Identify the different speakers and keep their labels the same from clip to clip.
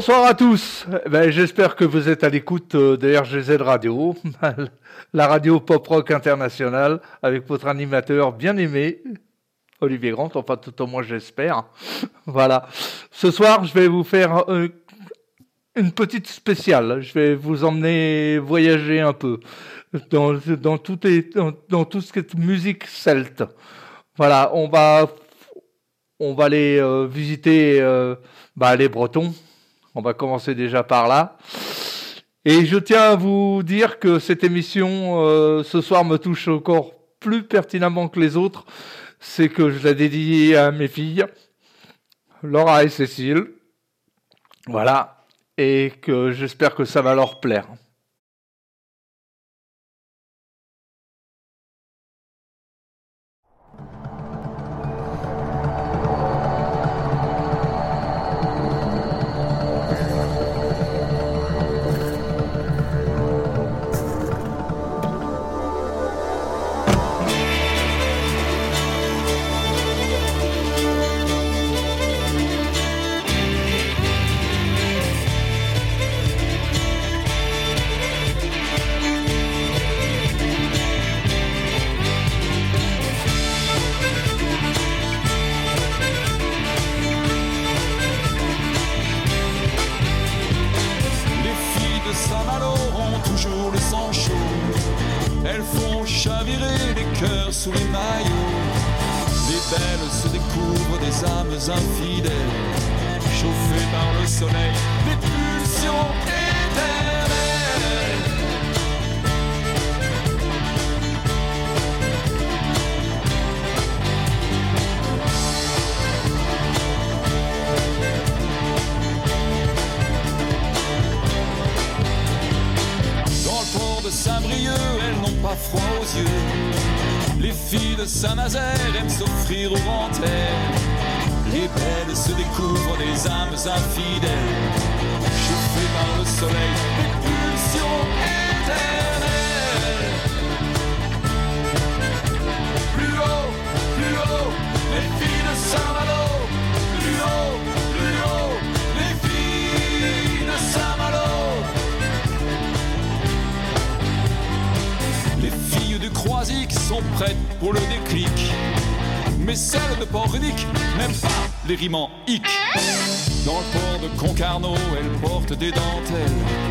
Speaker 1: Bonsoir à tous. Ben, J'espère que vous êtes à l'écoute euh, de RGZ Radio, la radio pop rock internationale, avec votre animateur bien aimé, Olivier Grant, enfin tout au moins j'espère. Voilà. Ce soir, je vais vous faire euh, une petite spéciale. Je vais vous emmener voyager un peu dans, dans, tout, ce qui est musique celte. Voilà, on va, on va aller euh, visiter bah, les Bretons. On va commencer déjà par là. Et je tiens à vous dire que cette émission euh, ce soir me touche encore plus pertinemment que les autres. C'est que je la dédie à mes filles, Laura et Cécile. Voilà. Et que j'espère que ça va leur plaire.
Speaker 2: Infidèles, chauffées par le soleil, des pulsions éternelles. Dans le port de Saint-Brieuc, elles n'ont pas froid aux yeux. Les filles de Saint-Nazaire aiment s'offrir aux rentaires. Les belles se découvrent des âmes infidèles, chauffées par le soleil, Dans le port de Concarneau, elles portent des dentelles.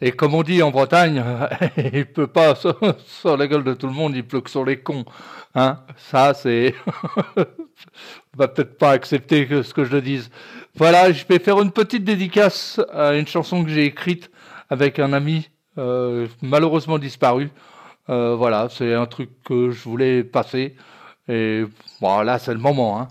Speaker 3: Et comme on dit en Bretagne, il peut pas sur, la gueule de tout le monde, il pleut que sur les cons. Hein Ça, c'est... on va peut-être pas accepter ce que je dise. Voilà, je vais faire une petite dédicace à une chanson que j'ai écrite avec un ami euh, malheureusement disparu. Euh, voilà, c'est un truc que je voulais passer. Et voilà, c'est le moment. Hein.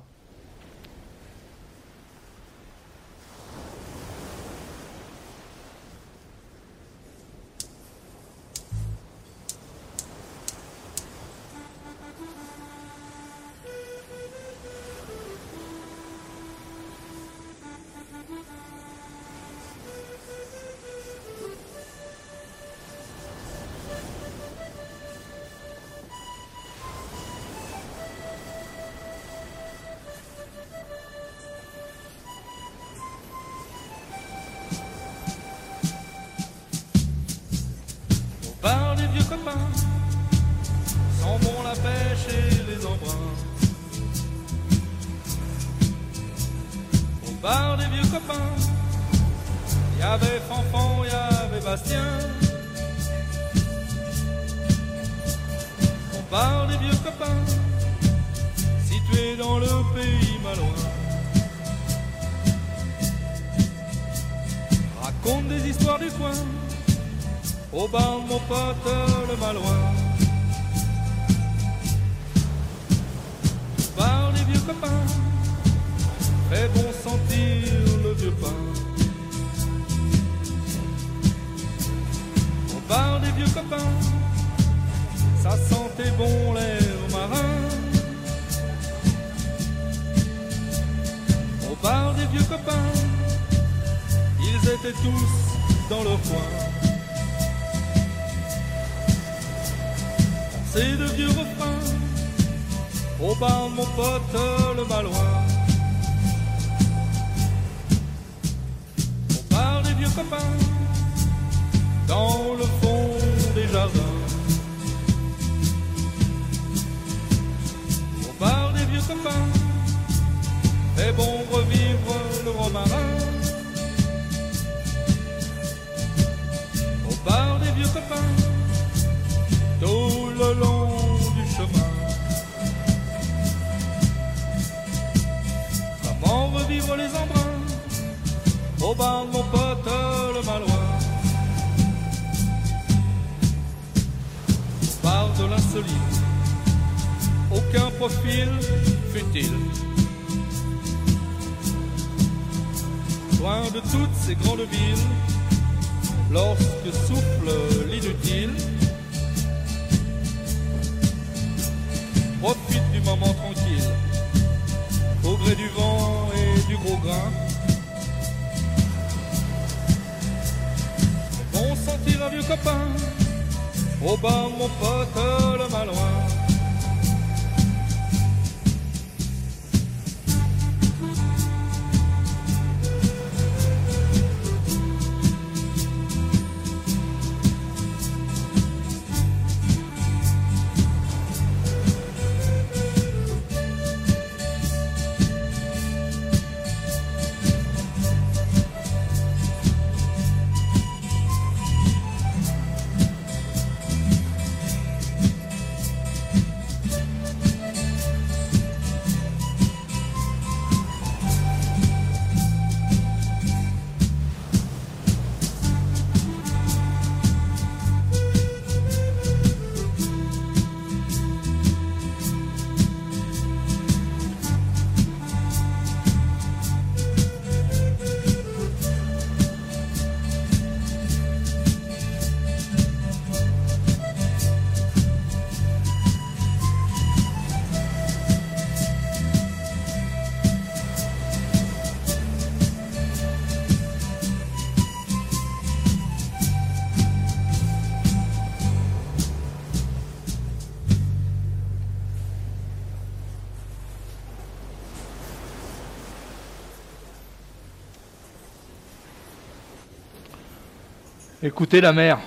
Speaker 3: Écoutez la mer.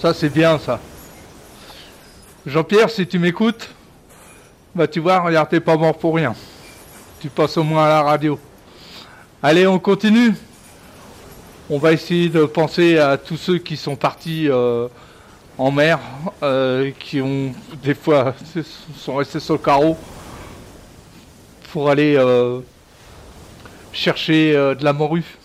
Speaker 3: Ça, c'est bien, ça. Jean-Pierre, si tu m'écoutes, bah tu vois, regarde, t'es pas mort pour rien. Tu passes au moins à la radio. Allez, on continue.
Speaker 4: on va essayer de penser à tous ceux qui sont partis euh, en mer, euh, qui ont des fois sont restés sur le carreau pour aller euh, chercher de la morue.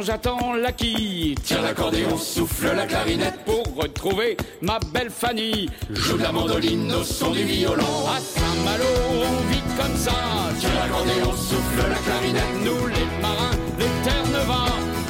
Speaker 5: J'attends la quille. Tire l'accordéon, souffle la clarinette pour retrouver ma belle Fanny. Joue la mandoline au son du violon. À Saint-Malo, on vit comme ça. Tire l'accordéon, souffle la clarinette. Nous les marins, les terres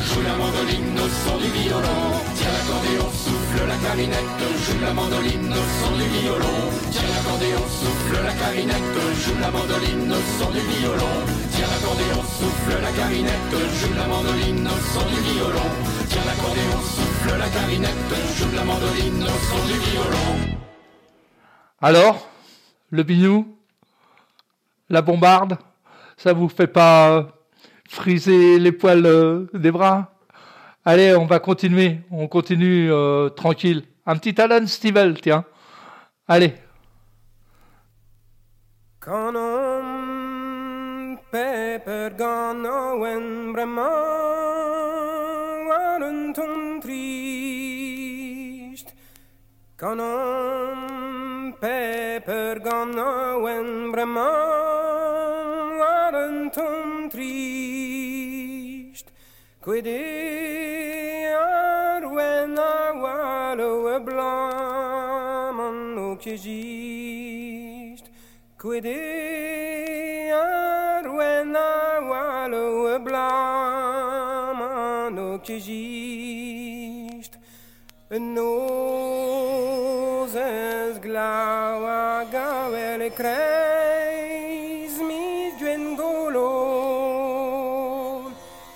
Speaker 5: Joue la mandoline au son du violon. Tire l'accordéon, souffle la clarinette. Joue la mandoline au son du violon. Tire l'accordéon, souffle la clarinette. Joue la mandoline au son du violon. Tiens l'accordéon, souffle la clarinette, joue la mandoline au son du violon. Tiens l'accordéon, souffle la clarinette, joue la mandoline au son du violon.
Speaker 4: Alors, le bignou, la bombarde, ça vous fait pas euh, friser les poils euh, des bras? Allez, on va continuer, on continue euh, tranquille. Un petit Alan Stivell, tiens. Allez.
Speaker 6: Quand pergana pepper pergano oh, when brema waruntum trist canon gone pergano oh, en brema waruntum trist quid arwen awalo blamon occhigist quid wena walo blama no kjist no zes glawa gavel kreis mi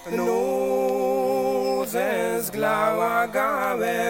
Speaker 6: A nose no zes a gavel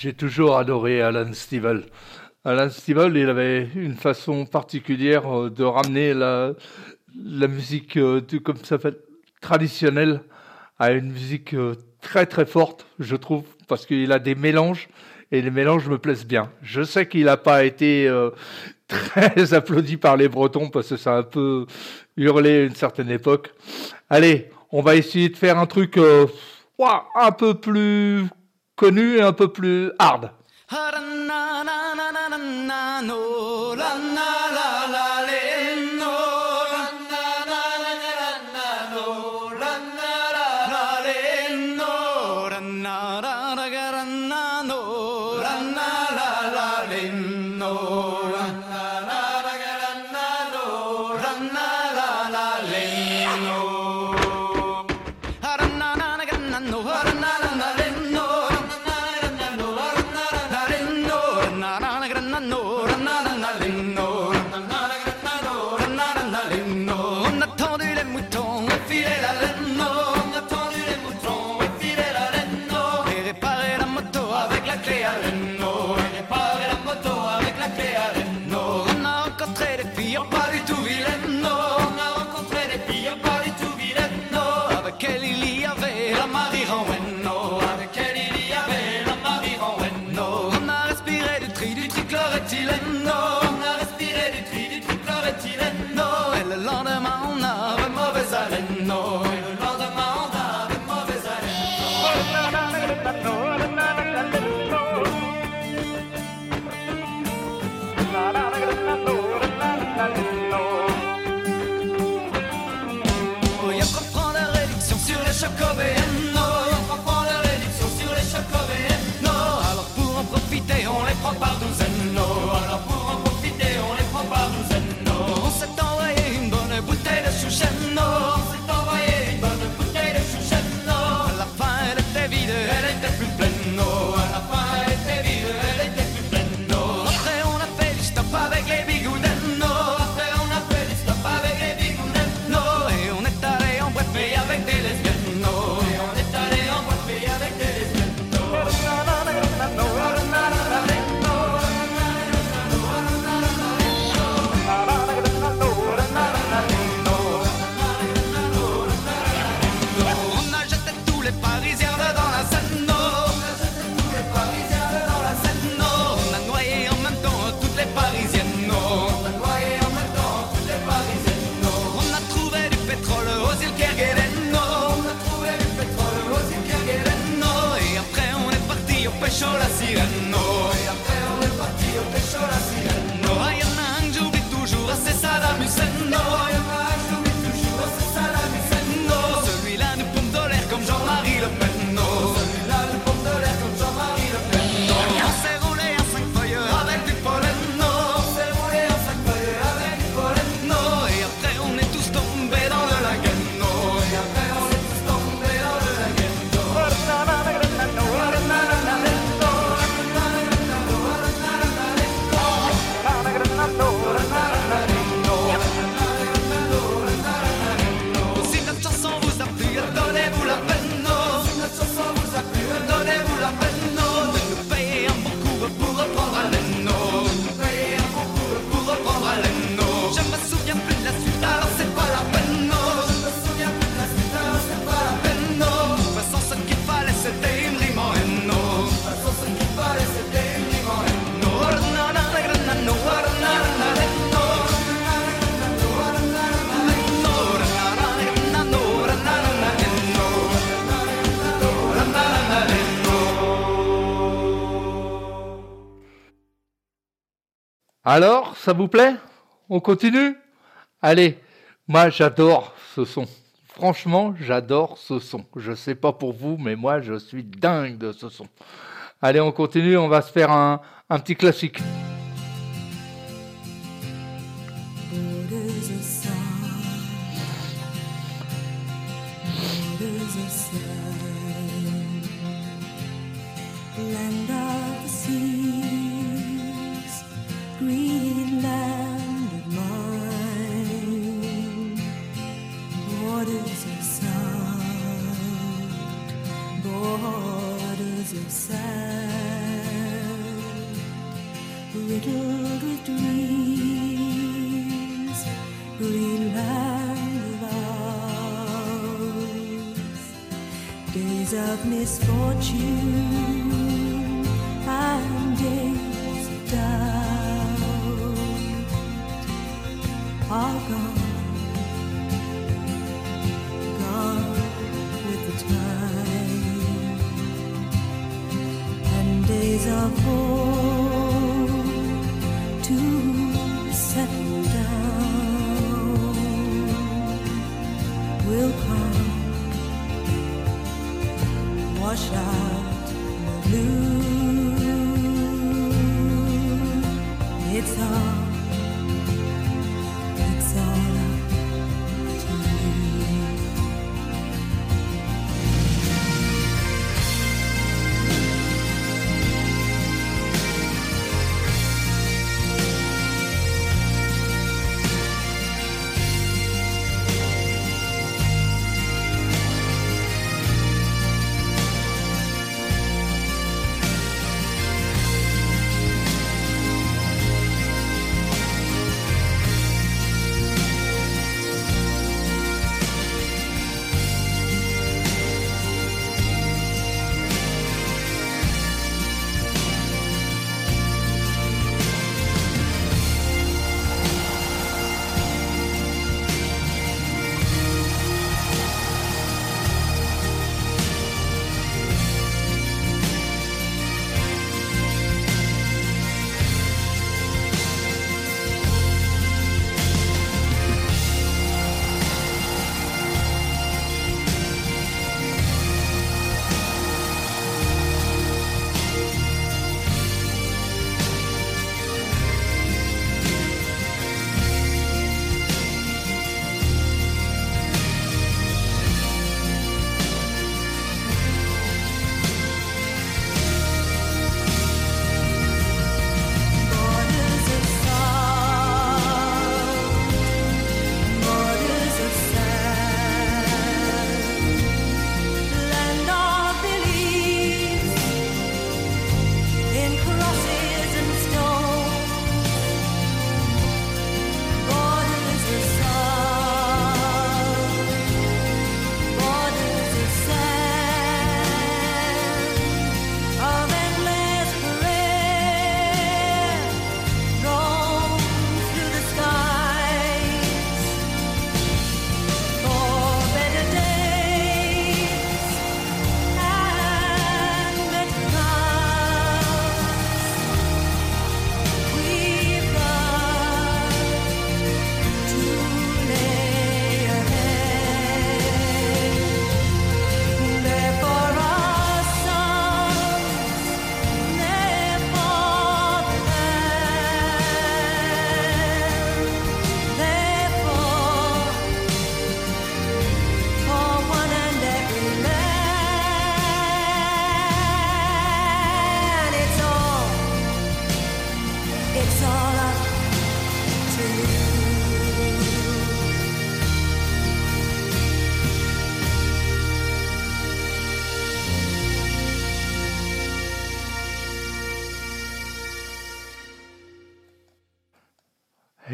Speaker 7: J'ai toujours adoré Alan Stivell. Alan Stivell, il avait une façon particulière euh, de ramener la, musique, euh, comme ça fait, traditionnelle à une musique euh, très très forte, je trouve, parce qu'il a des mélanges et les mélanges me plaisent bien. Je sais qu'il n'a pas été très applaudi par les Bretons parce que ça a un peu hurlé à une certaine époque. Allez, on va essayer de faire un truc un peu plus connu et un peu plus hard.
Speaker 1: Alors,
Speaker 7: ça vous plaît? On continue? Allez, moi j'adore ce son. Franchement, j'adore ce son. Je ne sais pas pour vous, mais moi je suis dingue de ce son. Allez, on continue, on va se faire un, un petit classique.
Speaker 8: Misfortune and days of doubt are gone, gone with the and days of hope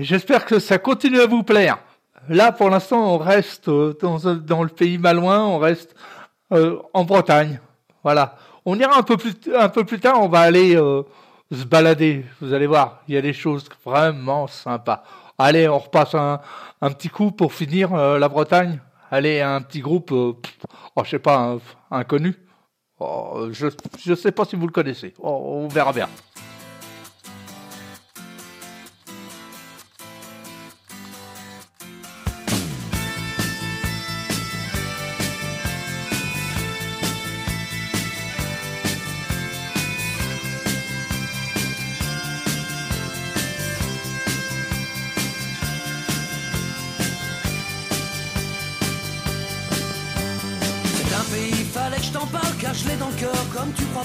Speaker 1: J'espère que ça continue à vous plaire. Là, pour l'instant, on reste euh, dans, un- dans le pays malouin, on reste euh, en Bretagne. Voilà. On ira un peu plus, tard, on va aller euh, se balader. Vous allez voir, il y a des choses vraiment sympas. Allez, on repasse un, petit coup pour finir euh, la Bretagne. Allez, un petit groupe, euh, oh, je sais pas, un- inconnu. Oh, je ne sais pas si vous le connaissez. Oh, on verra bien.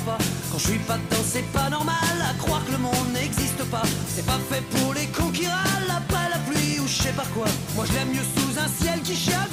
Speaker 9: Quand je suis pas dedans, c'est pas normal à croire que le monde n'existe pas. C'est pas fait pour les cons qui râlent après la pluie ou je sais pas quoi. Moi je l'aime mieux sous un ciel qui chiale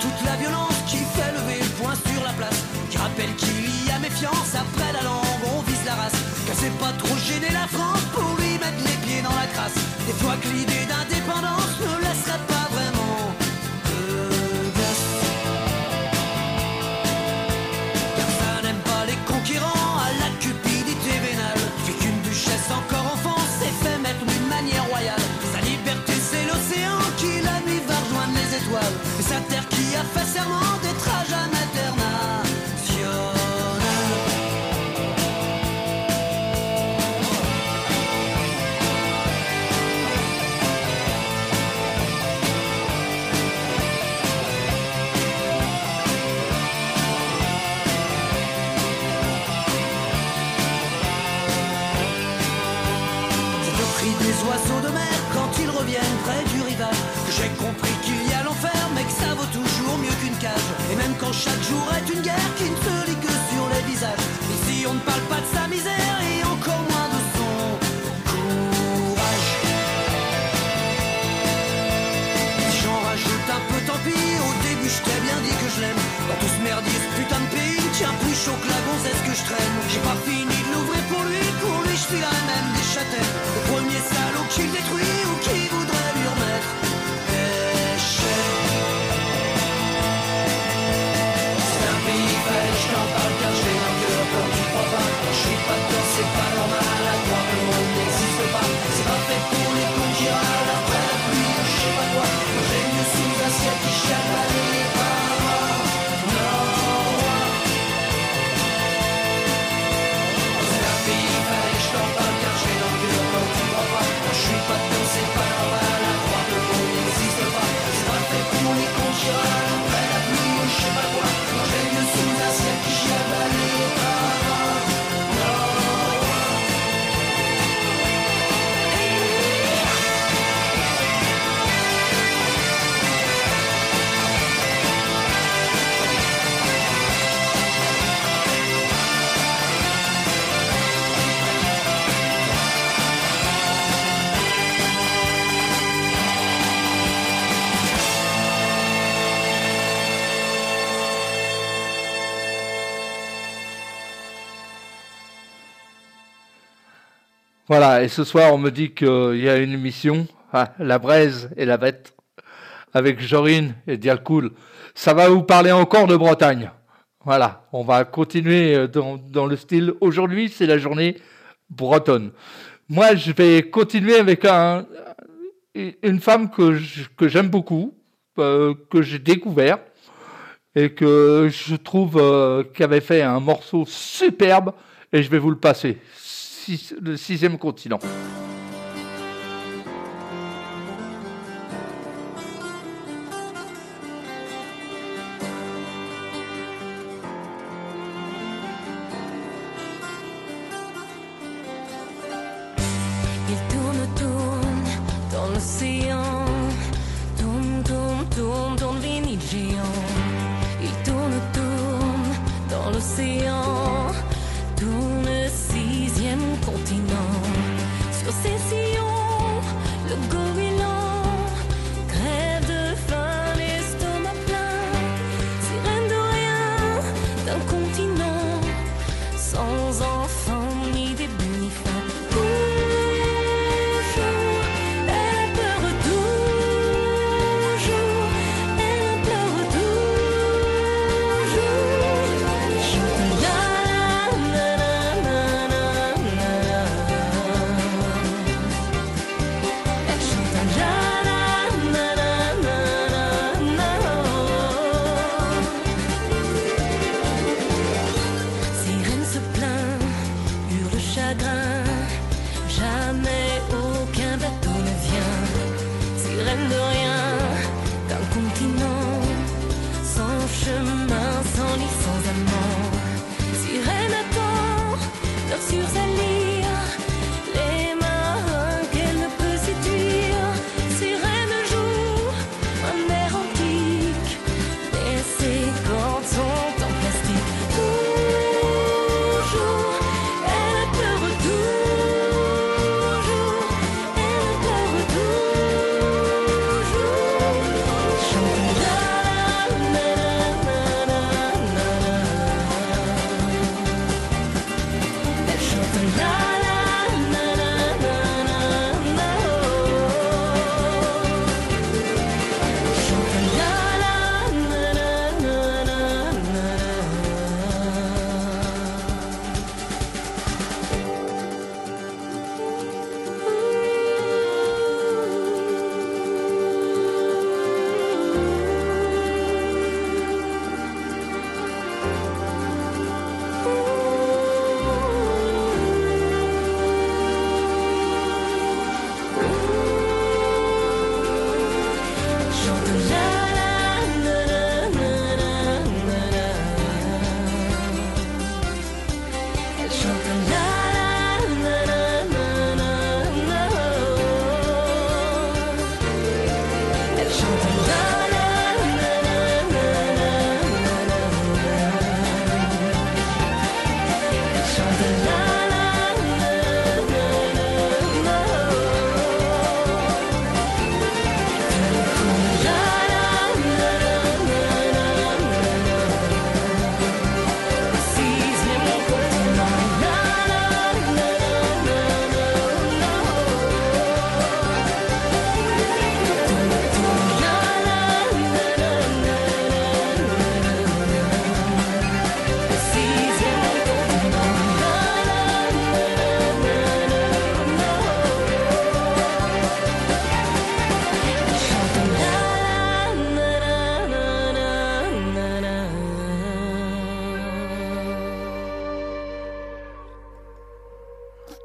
Speaker 9: toute la violence qui fait lever le poing sur la place, qui rappelle qu'il y a méfiance, après la langue on vise la race, que c'est pas trop gêner la France pour lui mettre les pieds dans la crasse, des fois que l'idée d'indépendance ne laisserait pas vraiment. Car ça n'aime pas les conquérants à la cupidité vénale, fait qu'une duchesse encore enfant. festiamo qui le détruit ou qui quanto se fa Roma la tua non esiste fa, si fa per pure
Speaker 8: Voilà, et ce soir, on me dit qu'il y a une émission, ah, La Braise et la Bête, avec Jorine et Dialcool. Ça va vous parler encore de Bretagne. Voilà, on va continuer euh, dans, dans le style. Aujourd'hui, c'est la journée bretonne. Moi, je vais continuer avec un, une femme que que j'aime beaucoup, euh, que j'ai découvert et que je trouve euh, qui avait fait un morceau superbe et je vais vous le passer. Le sixième continent.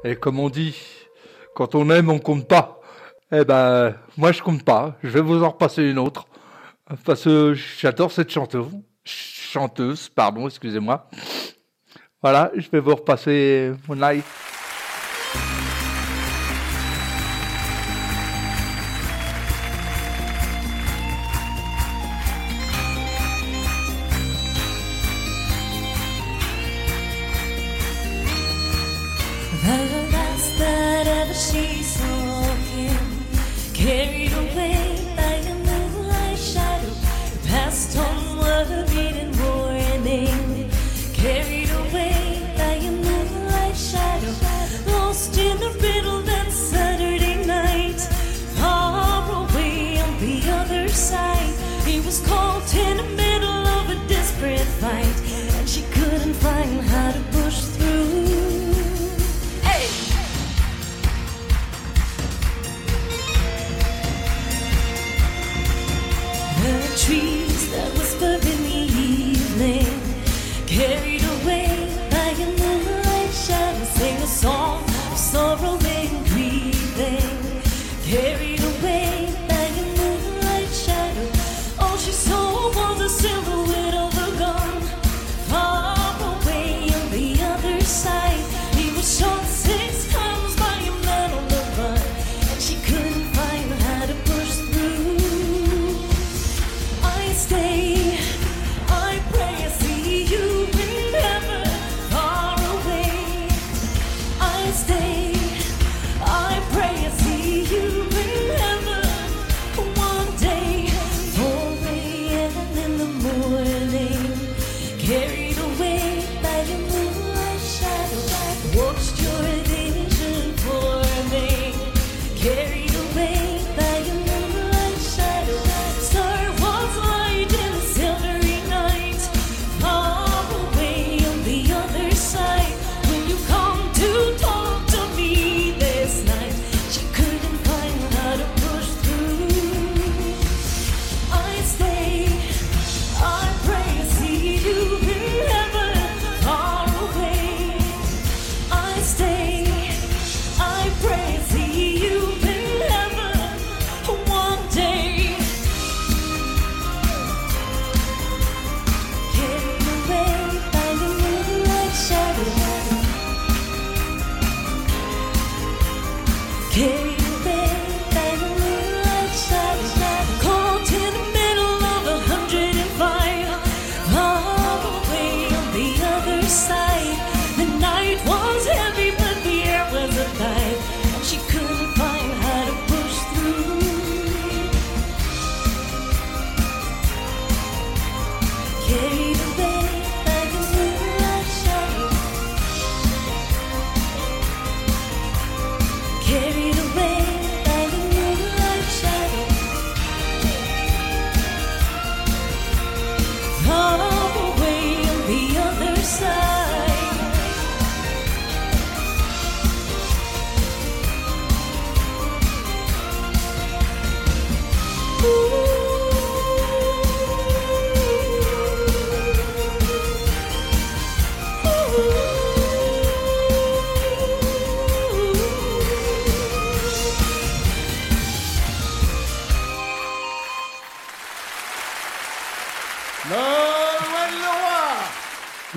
Speaker 8: Et comme on dit, quand on aime, on compte pas. Eh ben, moi je compte pas. Je vais vous en repasser une autre. Parce que j'adore cette chanteuse. Chanteuse, pardon, excusez-moi. Voilà, je vais vous repasser mon live.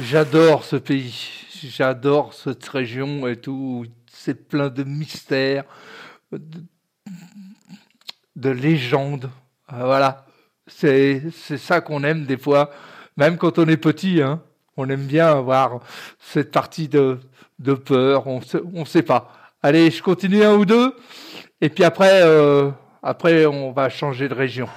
Speaker 8: J'adore ce pays, j'adore cette région et tout. C'est plein de mystères, de, légendes. Ah, voilà, c'est ça qu'on aime des fois, même quand on est petit. Hein. On aime bien avoir cette partie de, de peur, on ne sait pas. Allez, je continue un ou deux, et puis après, euh, après on va changer de région.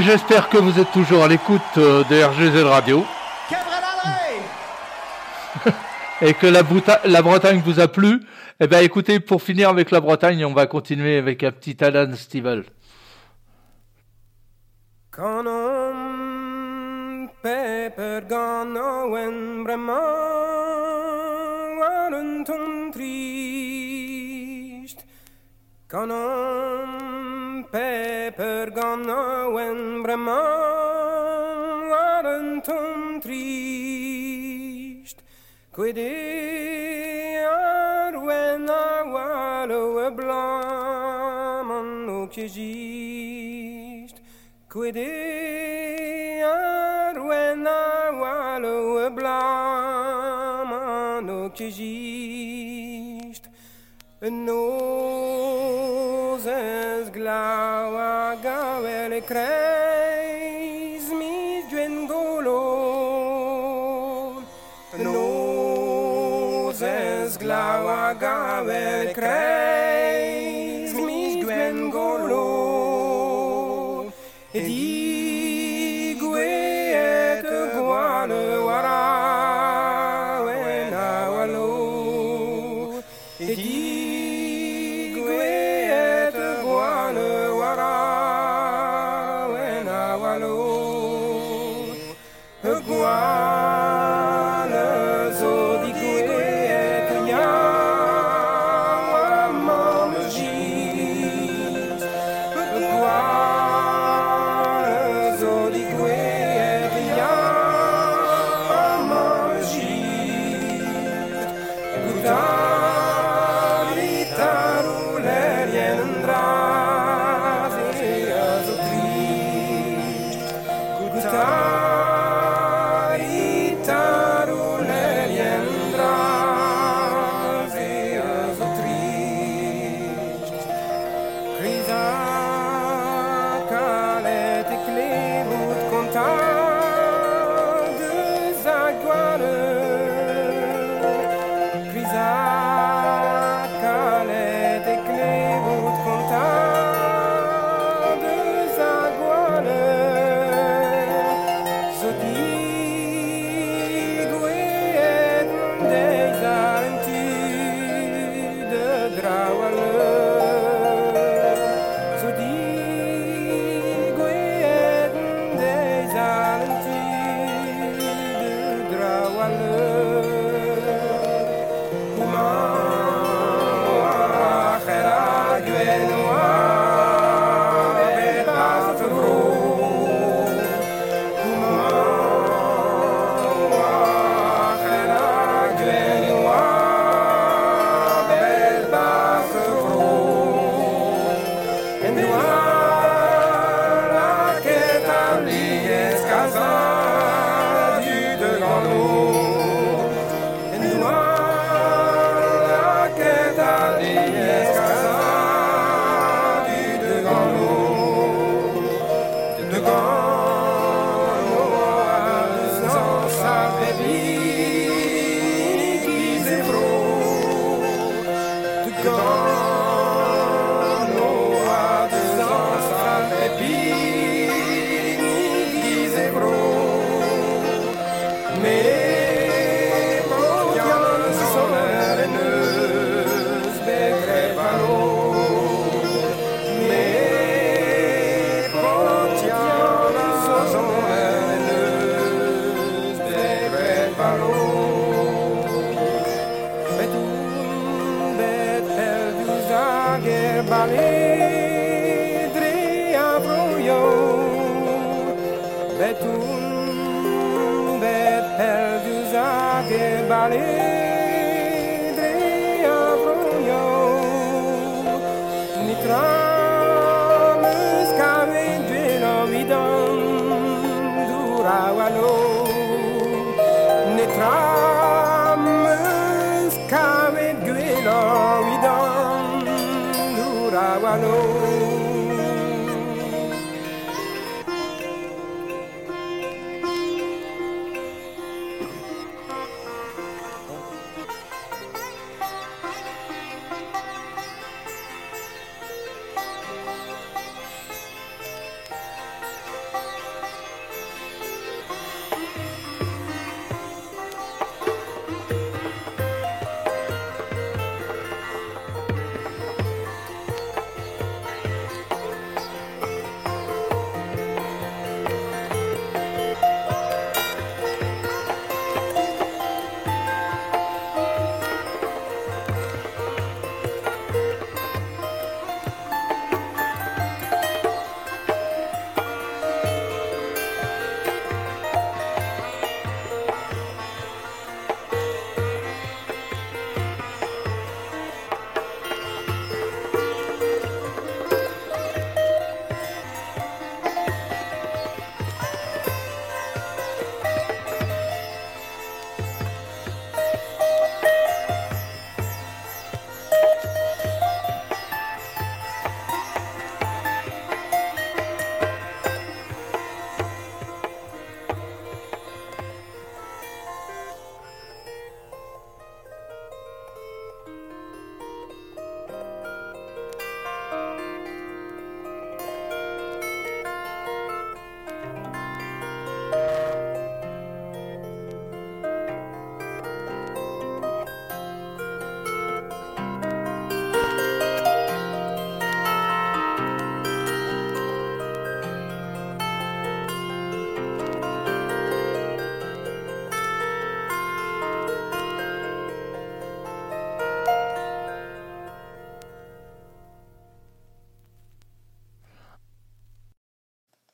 Speaker 1: j'espère que vous êtes toujours à l'écoute euh, de RGZ Radio. Et que la, Bretagne vous a plu. Eh bien, écoutez, pour finir avec la Bretagne, on va continuer avec un petit Alan Stivell.
Speaker 6: Pepper ganauen breman waren tum trist. Quid ar wen a walo e blaman o kejist Quid ar wen a walo e blaman o me mi yuengolo, no es glava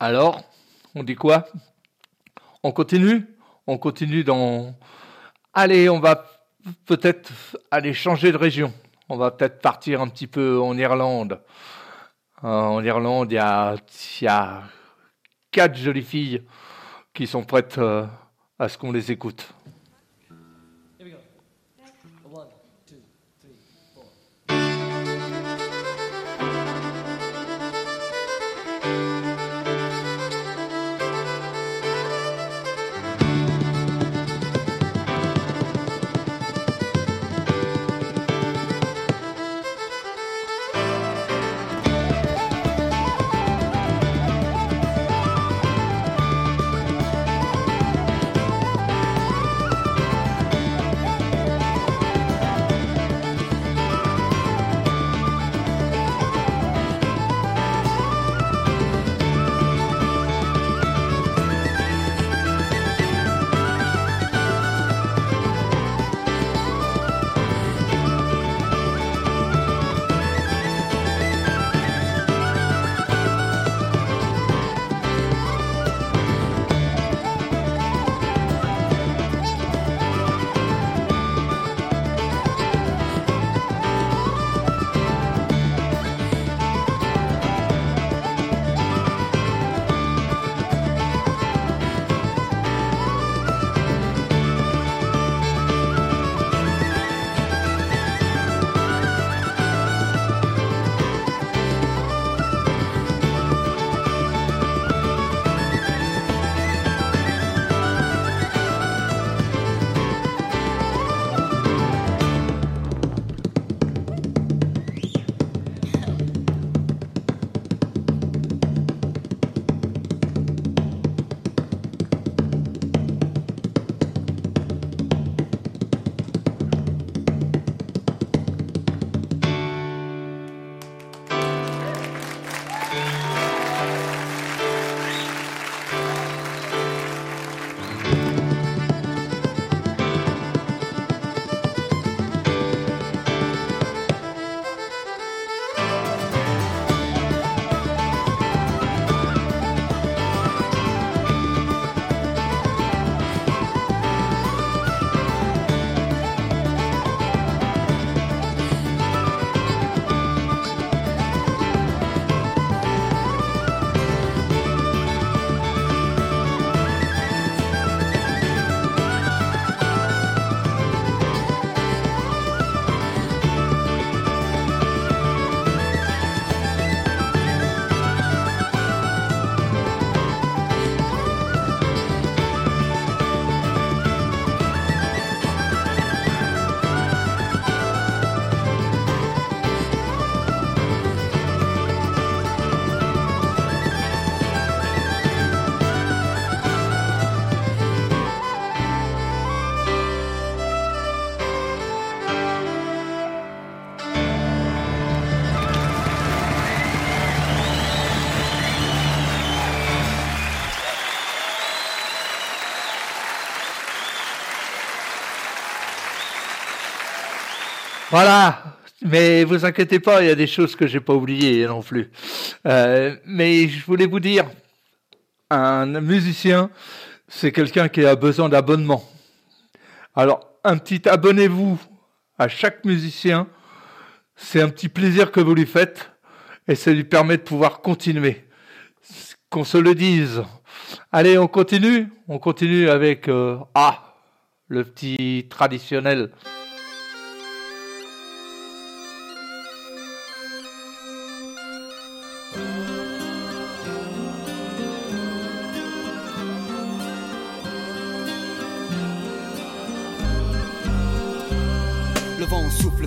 Speaker 1: Alors, on dit quoi? On continue? On continue dans... Allez, on va peut-être aller changer de région. On va peut-être partir un petit peu en Irlande. Euh, en Irlande, il y a, quatre jolies filles qui sont prêtes euh, à ce qu'on les écoute. Voilà, mais vous inquiétez pas, il y a des choses que j'ai pas oubliées non plus. Euh, mais je voulais vous dire, un musicien, c'est quelqu'un qui a besoin d'abonnement. Alors, un petit abonnez-vous à chaque musicien, c'est un petit plaisir que vous lui faites et ça lui permet de pouvoir continuer. Qu'on se le dise. Allez, on continue. On continue avec euh, ah, le petit traditionnel.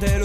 Speaker 10: le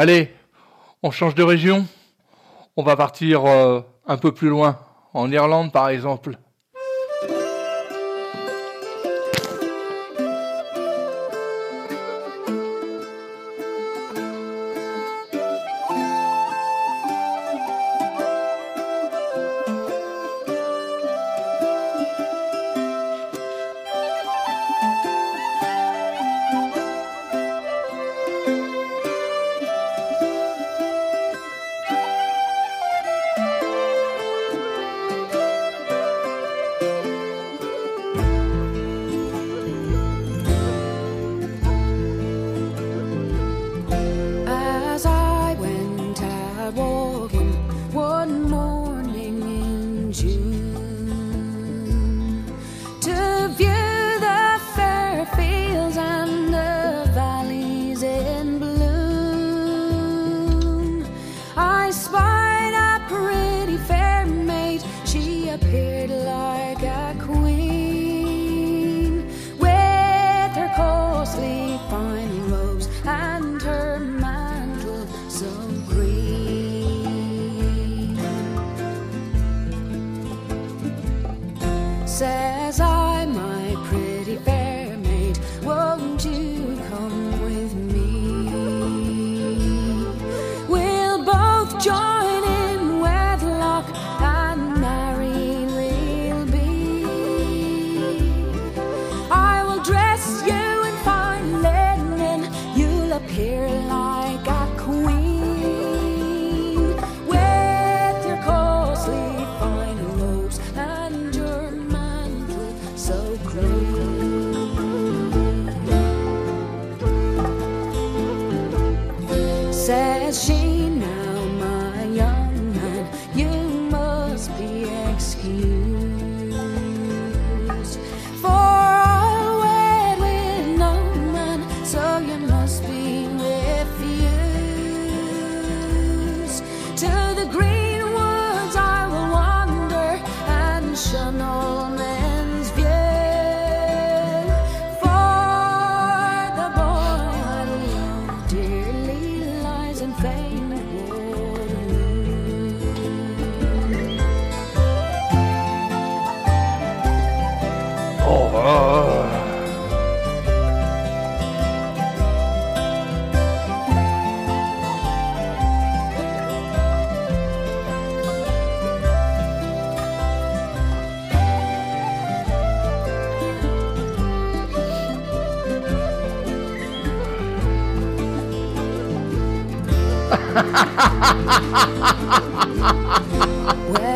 Speaker 11: Allez, on change de région. On va partir euh, un peu plus loin, en Irlande par exemple.
Speaker 12: well,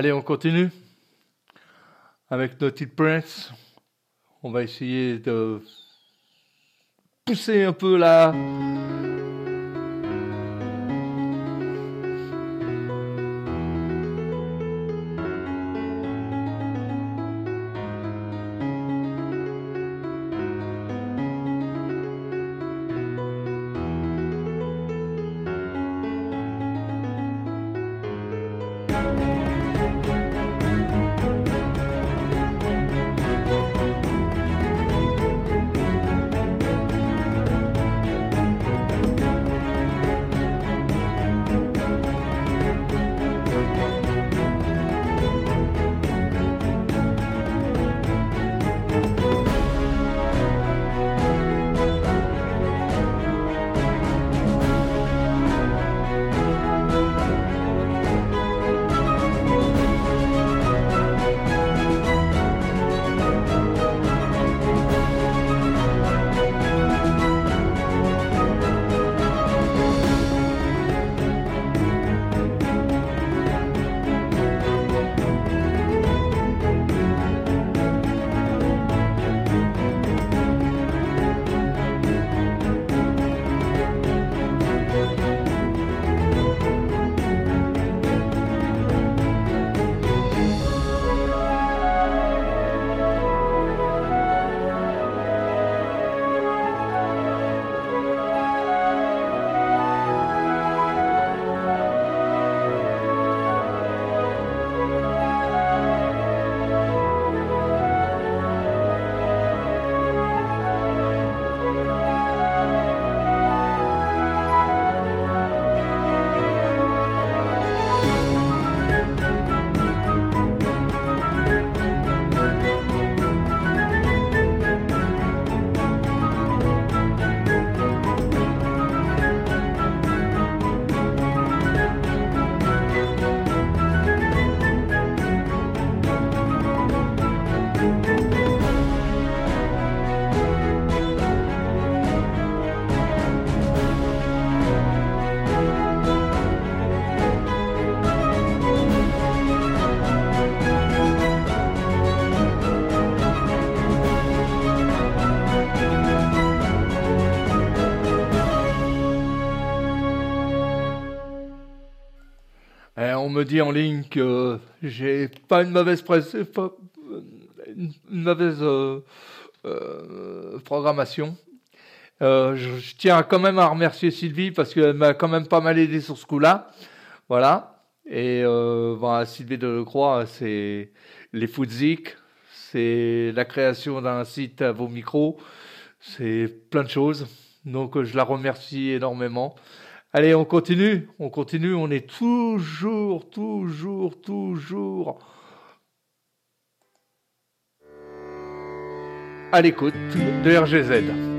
Speaker 1: Allez, on continue avec Naughty Prince. On va essayer de pousser un peu
Speaker 13: la... me dit en ligne que j'ai pas une mauvaise presse, une mauvaise euh, euh, programmation. Euh, je, tiens quand même à remercier Sylvie parce qu'elle m'a quand même pas mal aidé sur ce coup-là. Voilà. Et voilà, Sylvie Delecroix, c'est les Foodzik, c'est la création d'un site à vos micros, c'est plein de choses. Donc je la remercie énormément. Allez, on continue, on continue, on est toujours, toujours, toujours à l'écoute de RGZ.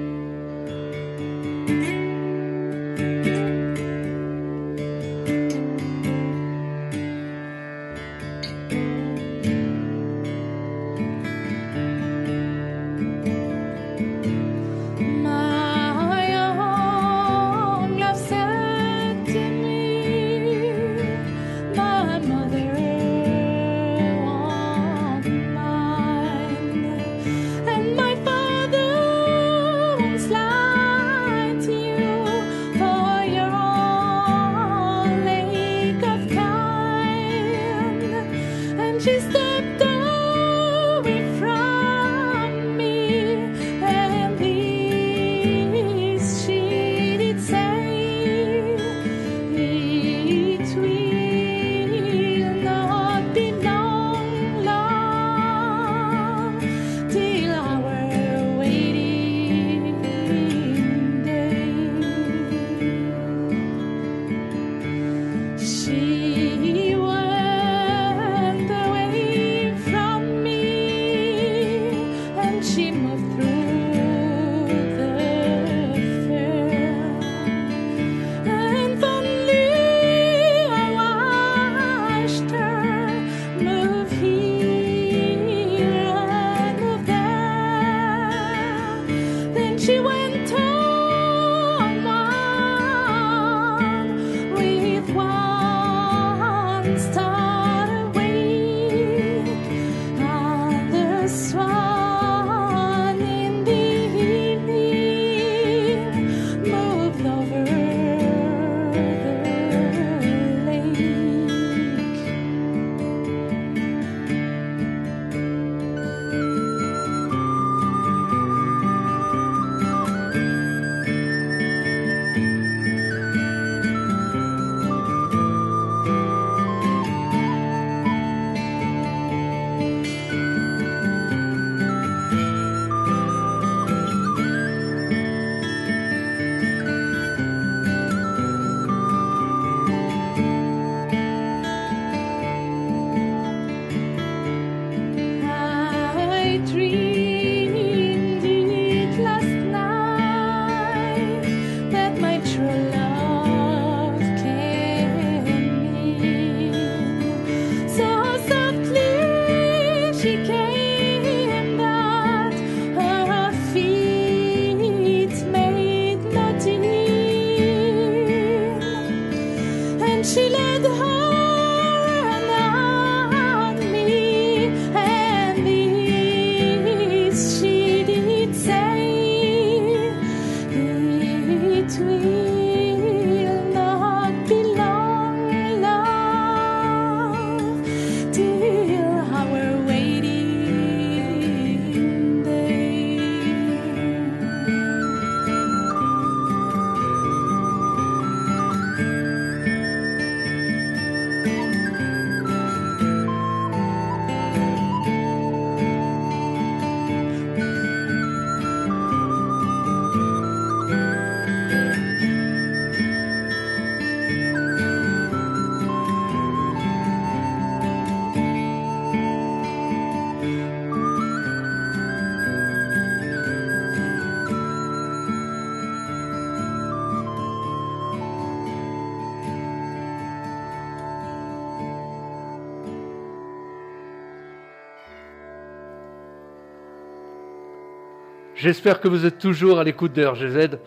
Speaker 13: J'espère que vous êtes toujours à l'écoute de RGZ.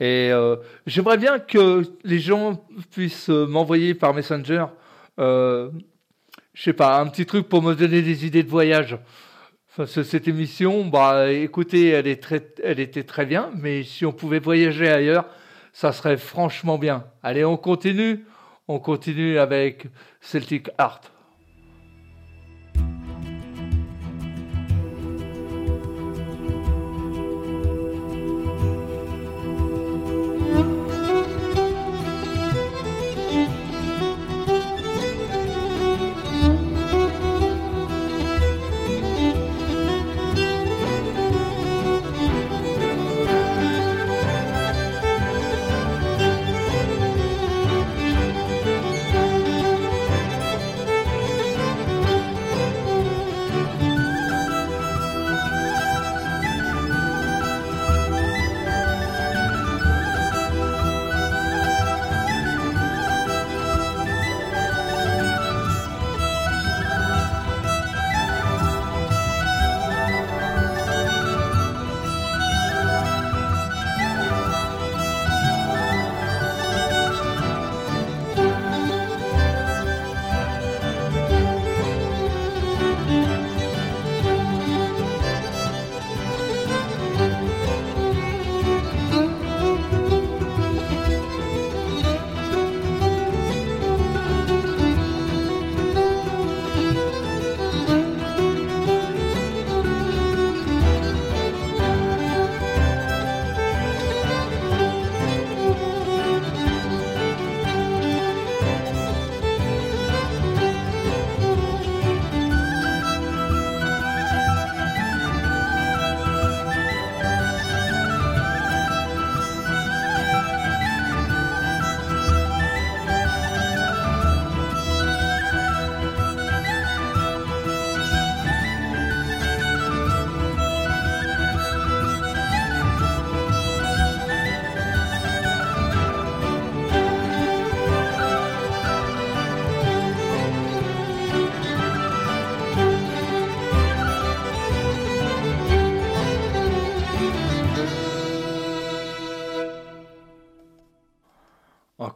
Speaker 13: Et euh, j'aimerais bien que les gens puissent euh, m'envoyer par Messenger, euh, je sais pas, un petit truc pour me donner des idées de voyage. Enfin, ce- cette émission, bah, écoutez, elle, est très, elle était très bien, mais si on pouvait voyager ailleurs, ça serait franchement bien. Allez, on continue.
Speaker 1: On continue avec Celtic Art.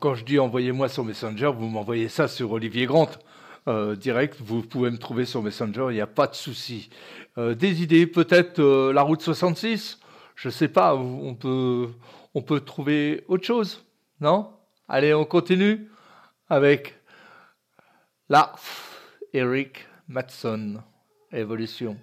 Speaker 1: Quand je dis envoyez-moi sur Messenger, vous m'envoyez ça sur Olivier Grant. euh, direct, vous pouvez me trouver sur Messenger, il n'y a pas de souci. Euh, des idées, peut-être euh, la route 66 Je sais pas, on peut, on peut trouver autre chose, non? Allez, on continue avec Lars Eric Matson, Évolution.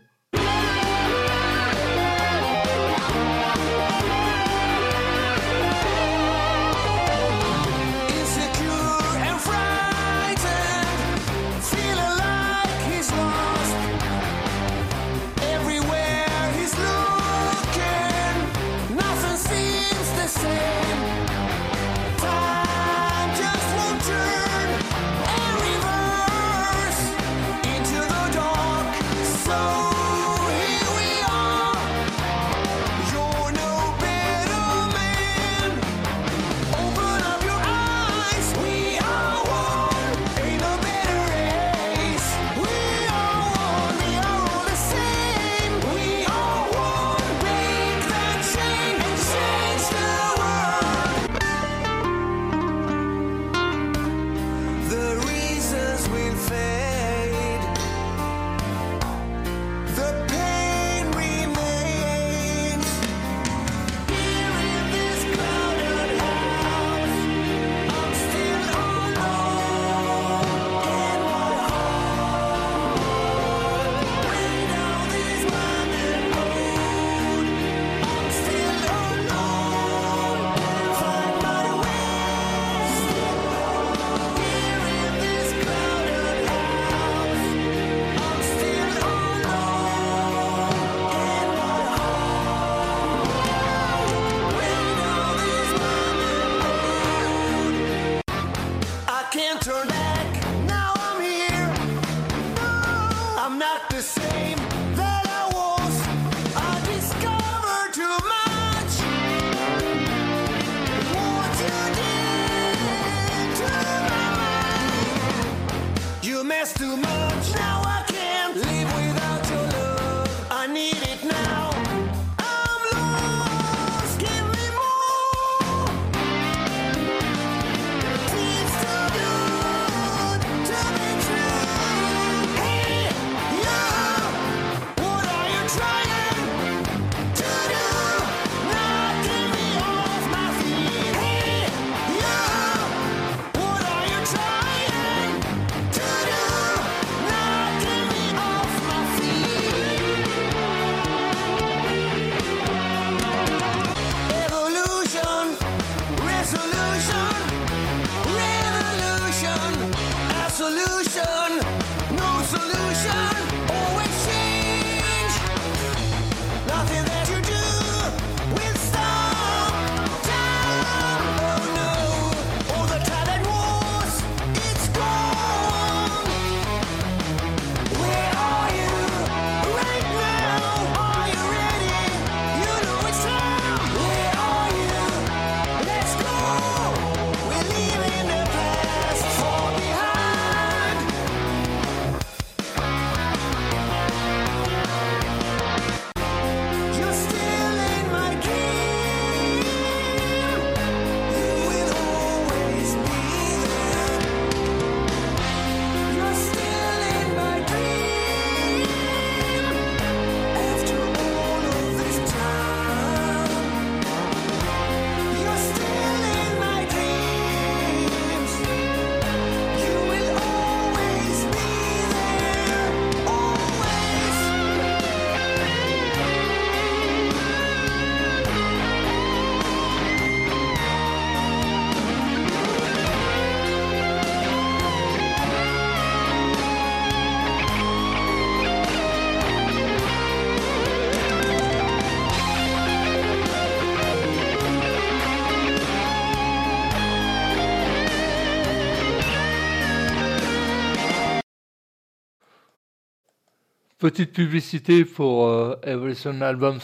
Speaker 1: Petite publicité pour euh, Evolution Albums,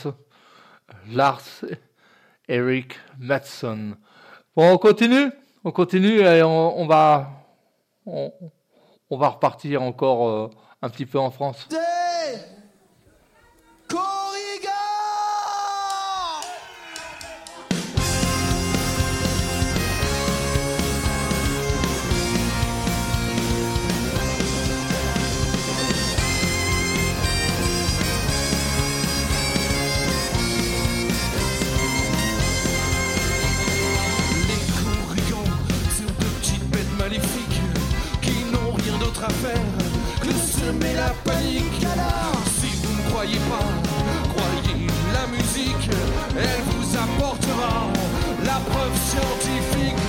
Speaker 1: Lars Eric Matson. Bon, on continue, on continue et on, va, on, va repartir encore euh, un petit peu en France.
Speaker 14: que semer la panique. Alors, si vous ne croyez pas, croyez la musique, elle vous apportera la preuve scientifique.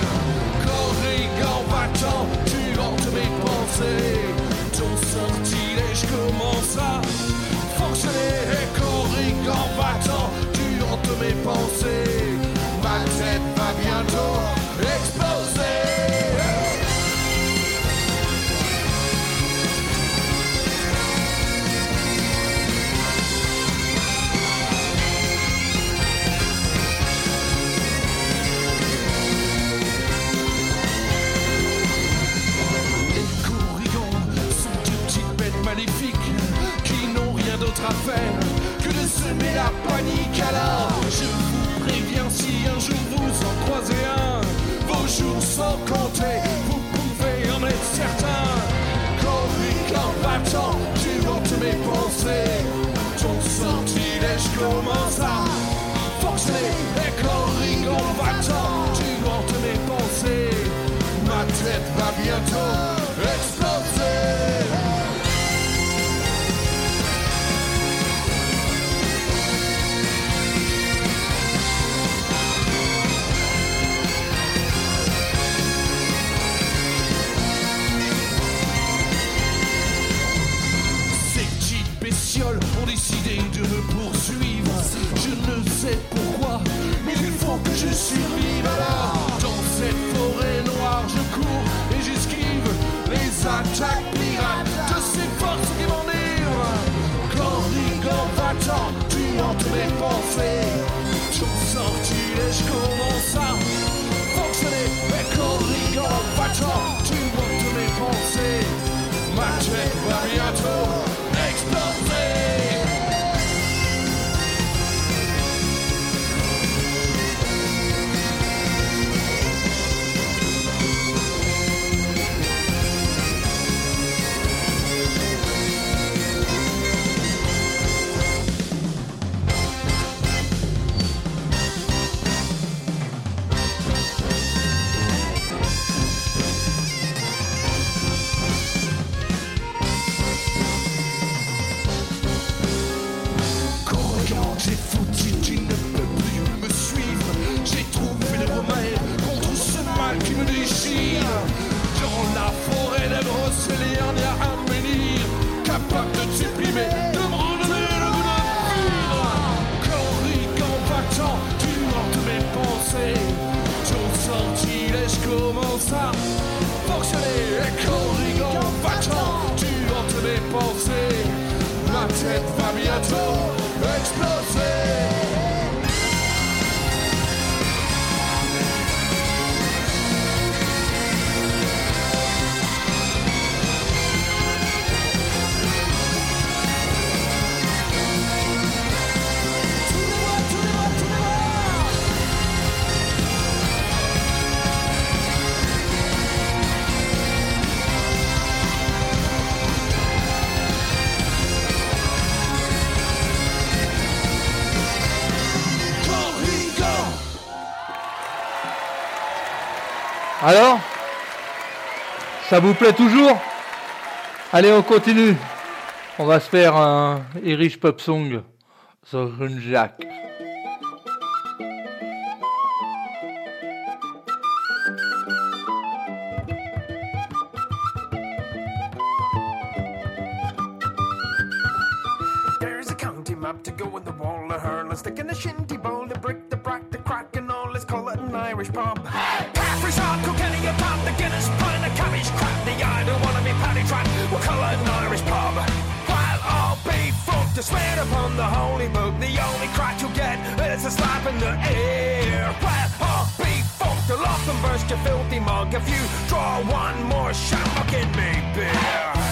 Speaker 14: Corrigan va-t'en, tu hantes mes pensées. Ton sortilège commence à fonctionner. Corrigan va-t'en, tu hantes mes pensées. Ma tête va bientôt exploser. Alors
Speaker 1: Ça vous plaît toujours? Allez, on continue. On va se faire un Irish Pop Song sur une Jack.
Speaker 15: dust, filthy mug. If you draw one more shot, I'll me beer.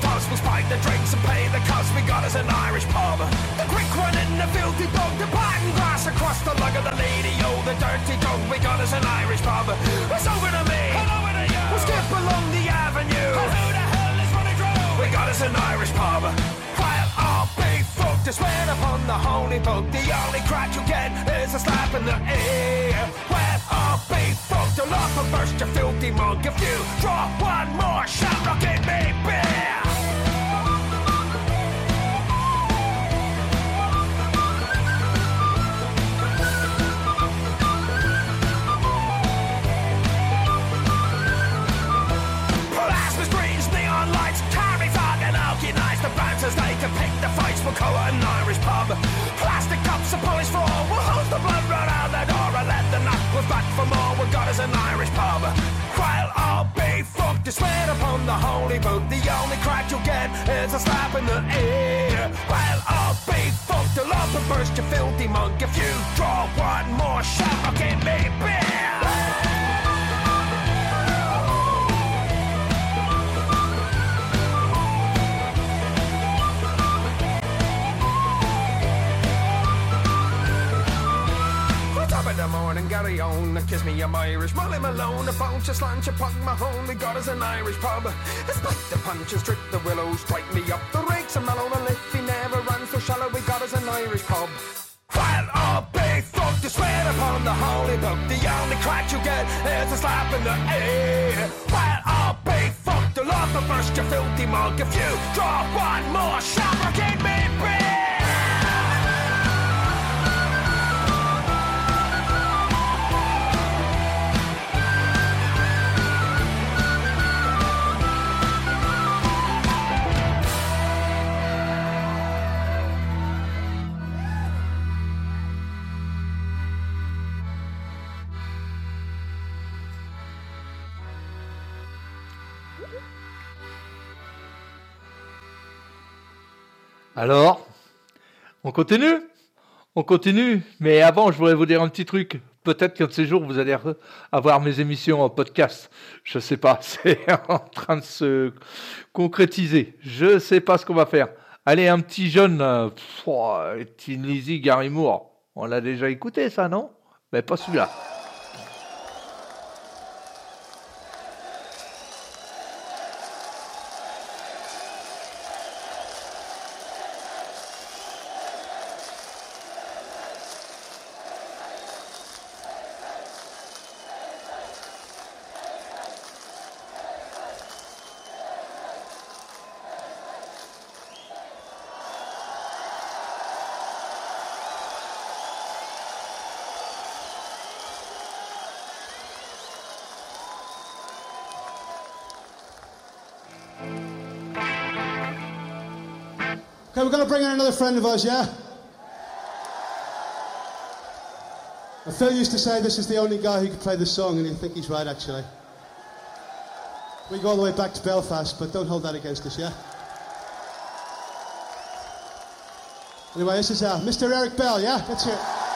Speaker 15: Underagers think. We'll spike the drinks and pay the cost. We got us an Irish pub. The quick one in the filthy dog, The pattern glass across the lug of the lady. Oh, the dirty dog. We got us an Irish pub. It's over to me. And over to you. We'll skip along the avenue. who the hell is running through? We got us an Irish pub. All be fucked to swear upon the holy book. The only crack you get is a slap in the ear. Well, all be fucked. You'll off and burst your filthy mug if you draw one more shamrock in me beer. The fights. We'll call it an Irish pub. Plastic cups are polished all. We'll hose the blood right out the door and let the knock was back for more. We've got us an Irish pub. While all be fucked, you swear upon the holy book. The only crack you'll get is a slap in the ear. While all be fucked, you'll off and burst your filthy mug if you draw one more shamrock in me beer. The morning, Gary on, kiss me, I'm Irish. Molly Malone, a bounce, a slant, a pug, Mahone. We got us an Irish pub. Spike the punches, trick the willows, strike me up the rakes, and mellow. and if he never runs so shallow, we got us an Irish pub. While all big fuck to swear upon the holy book, the only crack you get is a slap in the ear. While all big fuck the law to burst your filthy mug if you draw one more shamrock in me beer.
Speaker 1: Alors, on continue? On continue, mais avant, je voudrais vous dire un petit truc. Peut-être qu'un de ces jours, vous allez avoir mes émissions en podcast. Je sais pas, c'est en train de se concrétiser. Je sais pas ce qu'on va faire. Allez, un petit jeune, euh, pff, oh. On l'a déjà écouté, ça, non? Mais pas celui-là.
Speaker 16: another friend of ours, yeah? And Phil used to say this is the only guy who could play the song, and you think he's right, actually. We go all the way back to Belfast, but don't hold that against us, yeah? Anyway, this is uh, Mr. Eric Bell,
Speaker 14: yeah? That's
Speaker 16: it.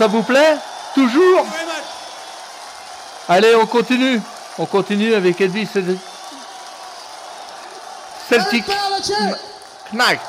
Speaker 1: Ça vous plaît Toujours. Allez, on continue. On continue avec et Celtic. Knight.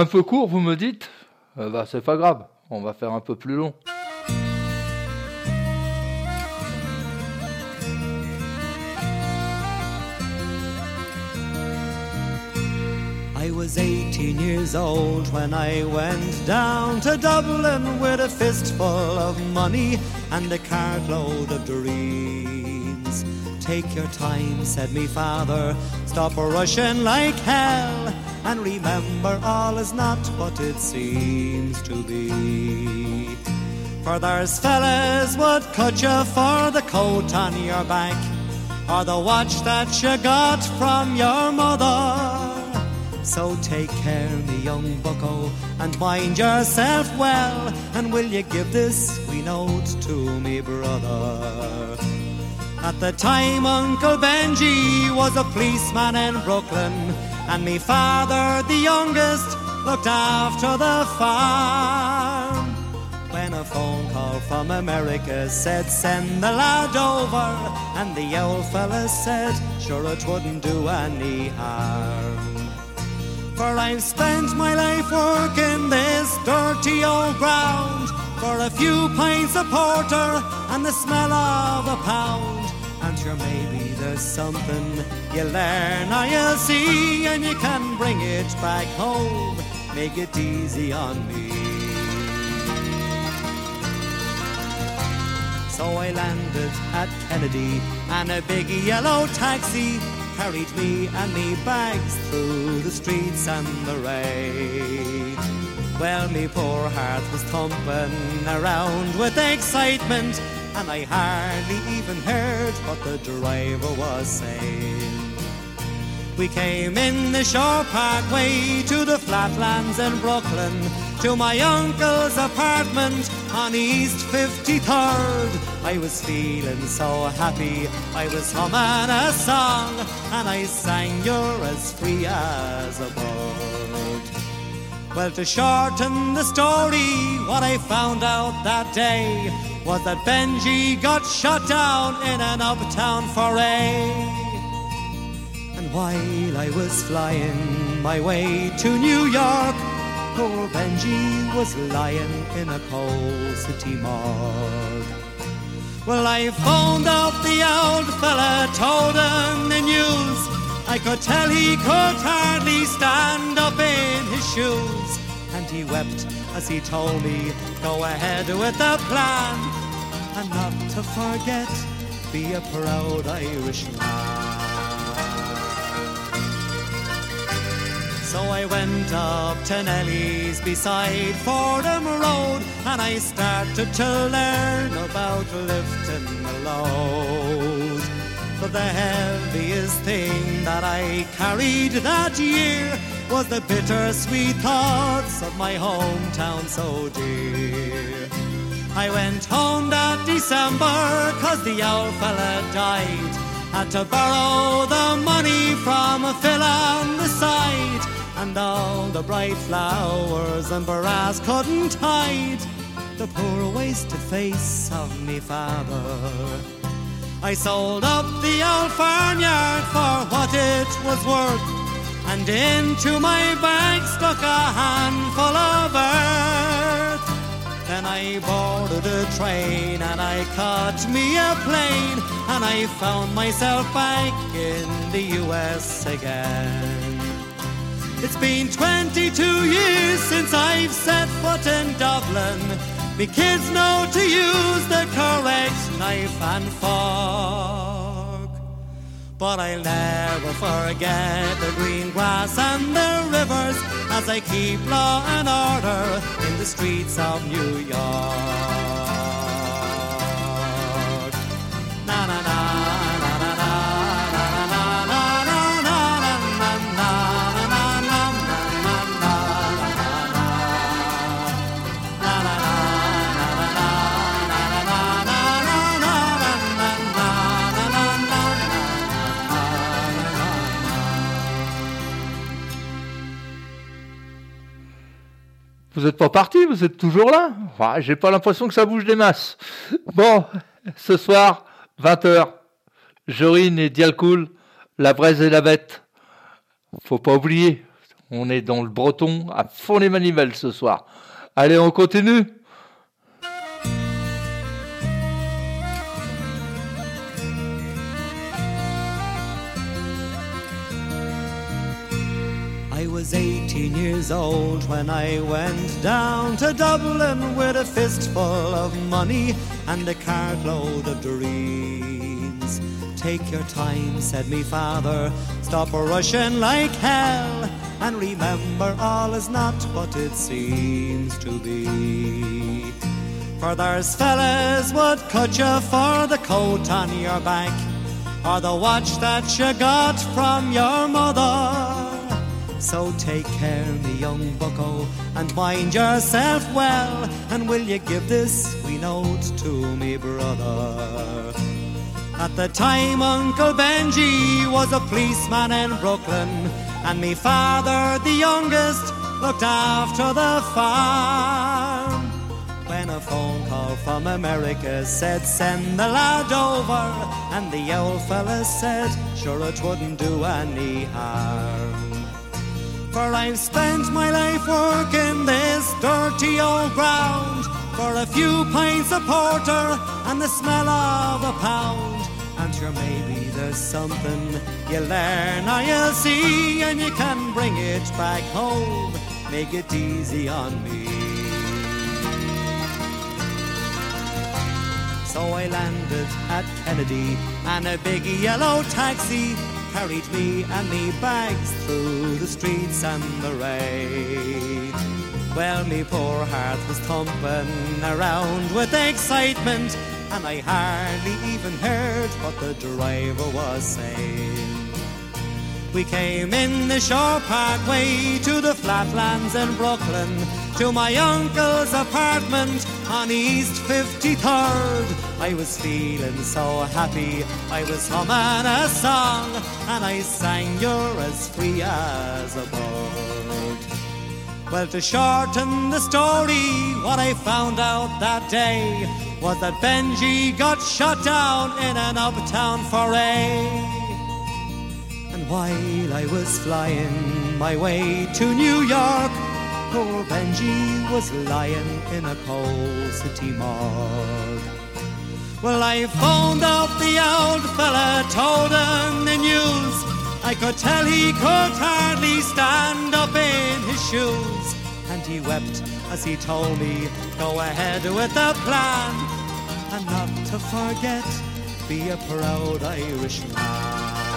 Speaker 1: Un peu court, vous me dites Euh, Bah, c'est pas grave. On va faire un peu plus long.
Speaker 17: I was 18 years old when I went down to Dublin with a fistful of money and a cartload of dreams. Take your time, said me father, stop rushing like hell, and remember all is not what it seems to be. For there's fellas would cut you for the coat on your back, or the watch that you got from your mother. So take care, me young bucko, and mind yourself well. And will you give this wee note to me brother? At the time, Uncle Benji was a policeman in Brooklyn, and me father, the youngest, looked after the farm. When a phone call from America said, Send the lad over, and the old fella said, Sure, it wouldn't do any harm. For I've spent my life working this dirty old ground for a few pints of porter and the smell of a pound. And sure, maybe there's something you learn or you'll see, and you can bring it back home. Make it easy on me. So I landed at Kennedy, and a big yellow taxi carried me and me bags through the streets and the rain. Well, me poor heart was thumping around with excitement, and I hardly even heard what the driver was saying. We came in the shore parkway to the flatlands in Brooklyn, to my uncle's apartment on East 53rd. I was feeling so happy, I was humming a song, and I sang You're as free as a bird. Well, to shorten the story, what I found out that day was that Benji got shot down in an uptown foray. And while I was flying my way to New York, poor Benji was lying in a coal city morgue. Well, I phoned up the old fella, told him the news. I could tell he could hardly stand up in his shoes. And he wept as he told me, go ahead with the plan. And not to forget, be a proud Irishman. So I went up to Nelly's beside Fordham Road and I started to learn about lifting the load. But the heaviest thing that I carried that year was the bittersweet thoughts of my hometown so dear. I went home that December cause the old fella died. Had to borrow the money from a Phil on the side. And all the bright flowers and brass couldn't hide the poor wasted face of me father. I sold up the old farmyard for what it was worth, and into my bag stuck a handful of earth. Then I boarded a train and I caught me a plane, and I found myself back in the US again. It's been 22 years since I've set foot in Dublin. Me kids know to use the correct knife and fork. But I'll never forget the green grass and the rivers as I keep law and order in the streets of New York.
Speaker 1: Vous n'êtes pas parti, vous êtes toujours là Ouais, J'ai pas l'impression que ça bouge des masses. Bon, ce soir, 20h, Jorine et Dialcool, la braise et la bête. Faut pas oublier, on est dans le breton à fond les manivelles ce soir. Allez, on continue
Speaker 17: years old when I went down to Dublin with a fistful of money and a cartload of dreams. Take your time, said me father, stop rushing like hell, and remember all is not what it seems to be. For there's fellas would cut you for the coat on your back, or the watch that you got from your mother. So take care, me young bucko, and mind yourself well. And will you give this wee note to me brother? At the time, Uncle Benji was a policeman in Brooklyn, and me father, the youngest, looked after the farm. When a phone call from America said, send the lad over, and the old fella said, sure it wouldn't do any harm. For I've spent my life working this dirty old ground for a few pints of porter and the smell of a pound. And sure maybe there's something you learn or you'll see, and you can bring it back home. Make it easy on me. So I landed at Kennedy, and a big yellow taxi carried me and me bags through the streets and the rain. Well, me poor heart was thumping around with excitement, and I hardly even heard what the driver was saying. We came in the Shore Parkway to the flatlands in Brooklyn, to my uncle's apartment on East 53rd. I was feeling so happy, I was humming a song, and I sang You're as free as a bird. Well, to shorten the story, what I found out that day was that Benji got shot down in an uptown foray. While I was flying my way to New York, poor Benji was lying in a coal city morgue. Well, I phoned up the old fella, told him the news. I could tell he could hardly stand up in his shoes. And he wept as he told me, go ahead with the plan. And not to forget, be a proud Irishman.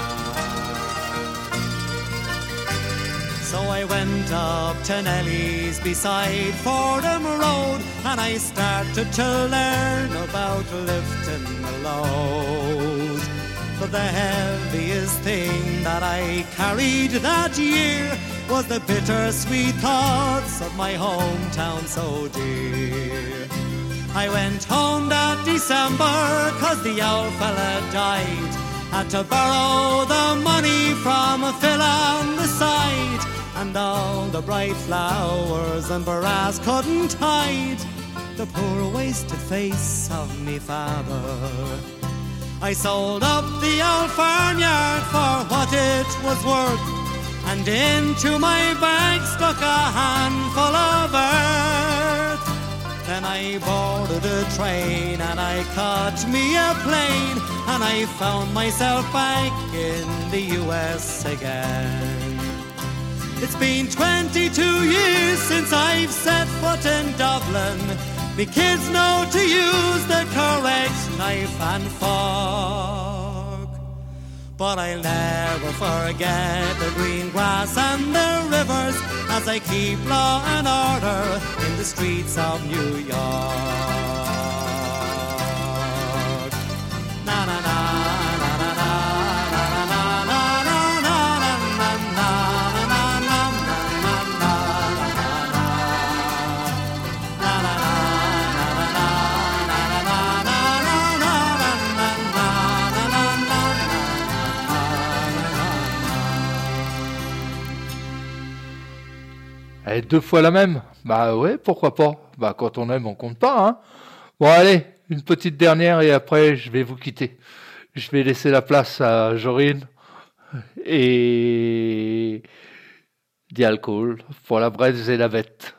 Speaker 17: So I went up to Nelly's beside Fordham Road and I started to learn about lifting the load. But the heaviest thing that I carried that year was the bittersweet thoughts of my hometown so dear. I went home that December cause the old fella died. Had to borrow the money from a Phil on the side. And all the bright flowers and brass couldn't hide the poor wasted face of me father. I sold up the old farmyard for what it was worth, and into my bag stuck a handful of earth. Then I boarded a train and I caught me a plane, and I found myself back in the US again. It's been 22 years since I've set foot in Dublin. Me kids know to use the correct knife and fork. But I'll never forget the green grass and the rivers as I keep law and order in the streets of New York.
Speaker 1: Eh, deux fois la même Bah ouais, pourquoi pas Bah quand on aime, on compte pas, hein Bon allez, une petite dernière et après je vais vous quitter. Je vais laisser la place à Jorine et d'alcool pour la braise et la vette.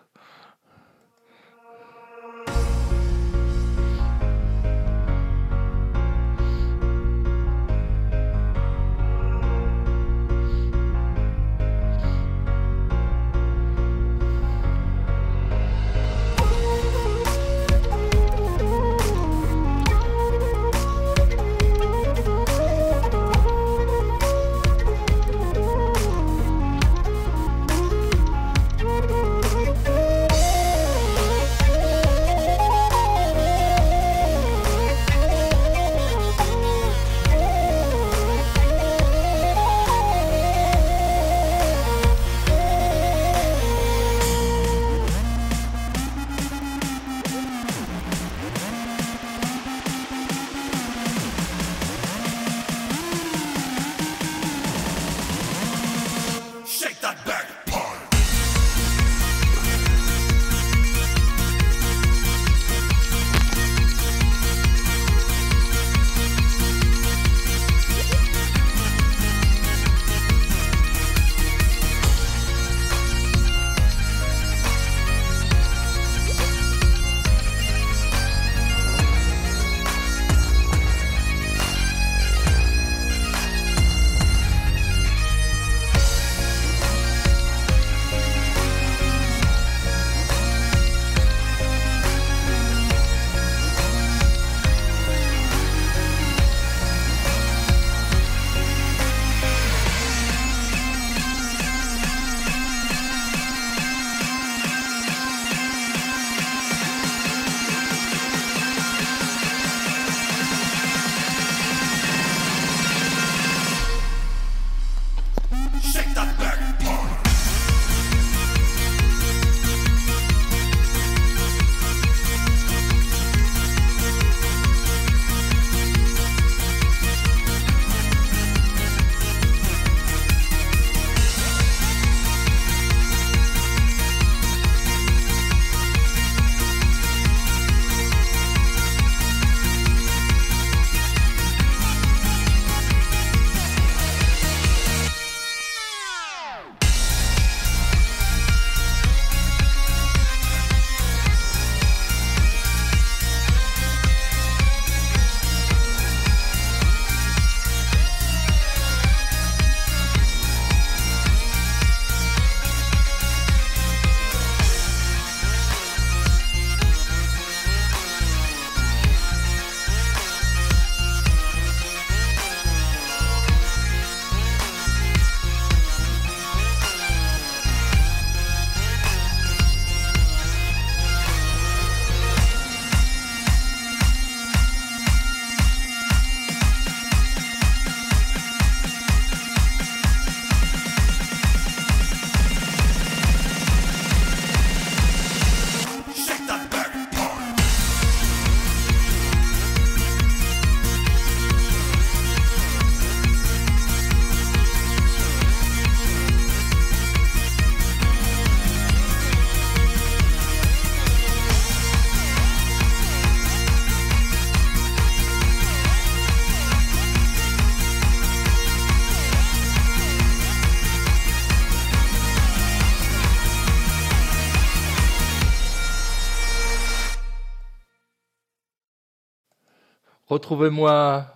Speaker 1: Retrouvez-moi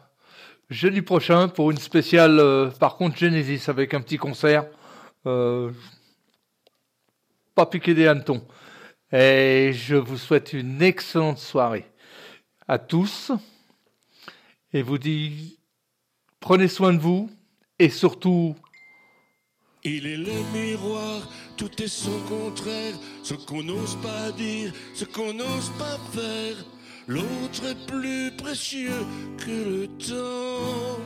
Speaker 1: jeudi prochain pour une spéciale, euh, par contre, Genesis avec un petit concert. Euh, pas piqué des hannetons. Et je vous souhaite une excellente soirée à tous. Et vous dis, prenez soin de vous et surtout,
Speaker 14: Il est le miroir, tout est son contraire, ce qu'on n'ose pas dire, ce qu'on n'ose pas faire. L'autre est plus précieux que le temps.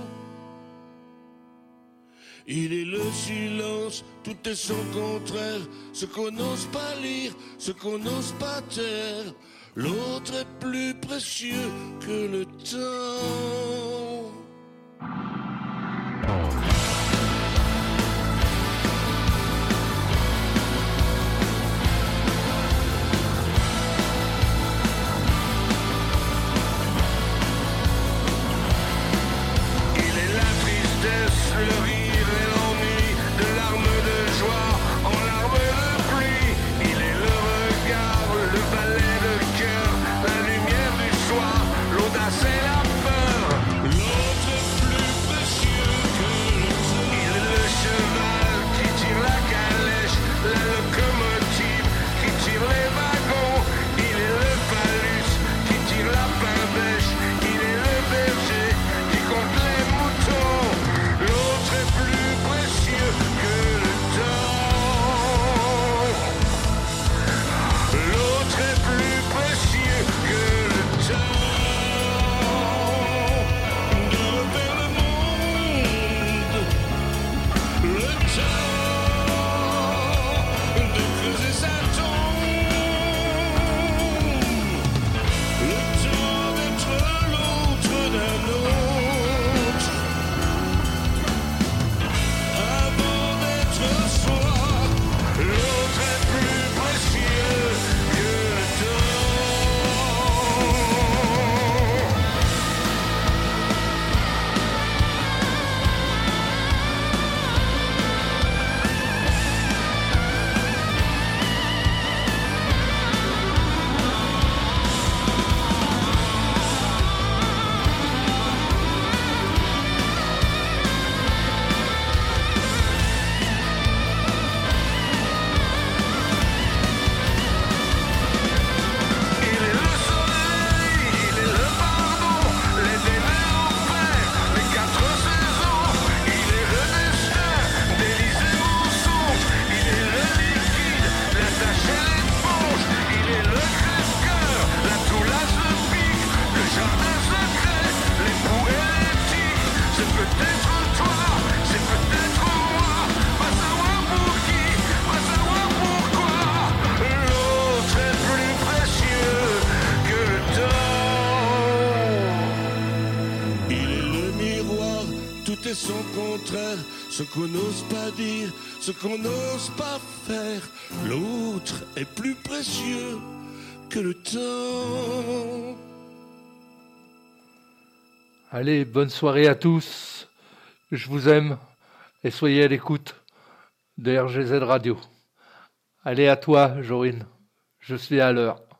Speaker 14: Il est le silence, tout est son contraire, ce qu'on n'ose pas lire, ce qu'on n'ose pas taire. L'autre est plus précieux que le temps. Pas dire, ce qu'on n'ose pas faire. L'autre est plus précieux que le temps.
Speaker 1: allez, bonne soirée à tous. Je vous aime et soyez à l'écoute de RGZ Radio. Allez à toi, Jorine. Je suis à l'heure.